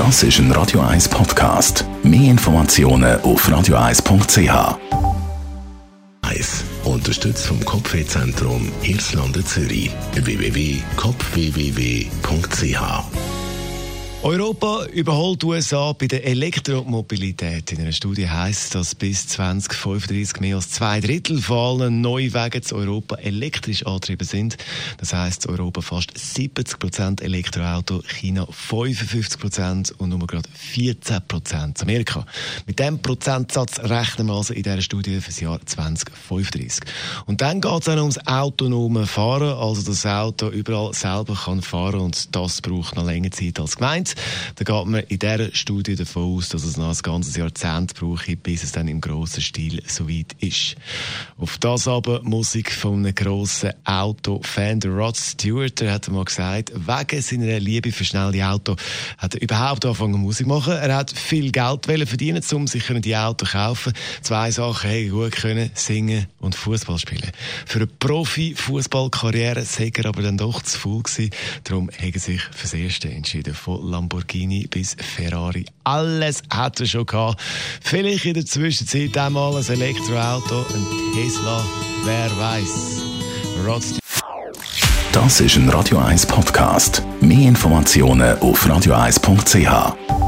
Das ist ein Radio 1 Podcast. Mehr Informationen auf radio1.ch. 1. Unterstützt vom Kopfwehzentrum Irlande Zürich. www.kopfwww.ch Europa überholt USA bei der Elektromobilität. In einer Studie heißt, dass bis 2035 mehr als zwei Drittel von allen Neuwagen in Europa elektrisch angetrieben sind. Das heißt, Europa fast 70 Prozent Elektroauto, China 55 Prozent und nur gerade 14 Prozent Amerika. Mit diesem Prozentsatz rechnen wir also in dieser Studie für das Jahr 2035. Und dann geht es dann ums autonome Fahren, also das Auto überall selber kann fahren und das braucht noch länger Zeit als gemeint. Da geht man in dieser Studie davon aus, dass es noch ein ganzes Jahrzehnt braucht, bis es dann im grossen Stil soweit ist. Auf das aber Musik von einem grossen Auto-Fan, Rod Stewart, der hat mal gesagt, wegen seiner Liebe für schnelle Auto hat er überhaupt angefangen Musik zu machen. Er hat viel Geld verdienen, um sich die zu kaufen. Zwei Sachen, hey, gut können, singen und Fußball spielen. Für eine Profi-Fußballkarriere sei er aber dann doch zu faul gewesen. Darum hat er sich fürs Erste entschieden, von Lamborghini bis Ferrari. Alles hat er schon gehabt. Vielleicht in der Zwischenzeit einmal ein Elektroauto, ein Tesla, wer weiß. Das ist ein Radio 1 Podcast. Mehr Informationen auf radio1.ch.